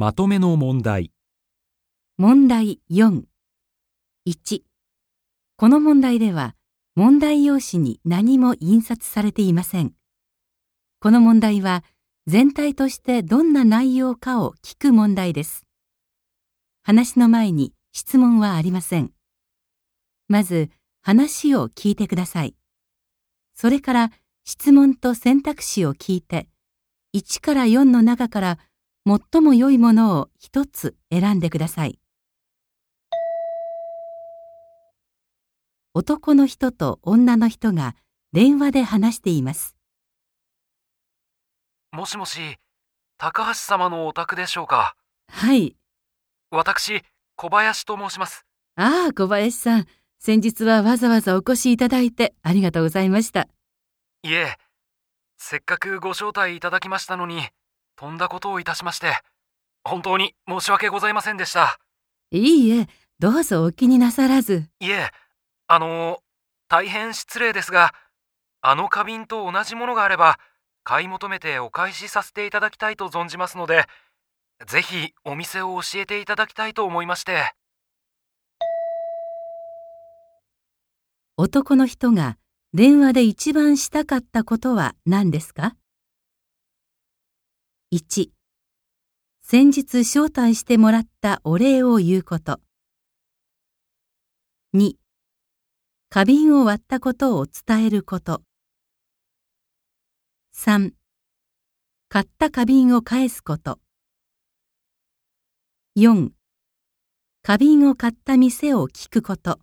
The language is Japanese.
まとめの問題。問題4。1。この問題では、問題用紙に何も印刷されていません。この問題は、全体としてどんな内容かを聞く問題です。話の前に質問はありません。まず、話を聞いてください。それから、質問と選択肢を聞いて、1から4の中から最も良いものを一つ選んでください。男の人と女の人が電話で話しています。もしもし、高橋様のお宅でしょうか？はい。私、小林と申します。ああ、小林さん。先日はわざわざお越しいただいてありがとうございました。いえ、せっかくご招待いただきましたのに、とんだことをいたしまして、本当に申し訳ございませんでした。いいえ、どうぞお気になさらず。いえ、あの、大変失礼ですが、あの花瓶と同じものがあれば、買い求めてお返しさせていただきたいと存じますので、ぜひお店を教えていただきたいと思いまして。男の人が電話で一番したかったことは何ですか？?1 先日招待してもらったお礼を言うこと。2花瓶を割ったことを伝えること。3買った花瓶を返すこと。4花瓶を買った店を聞くこと。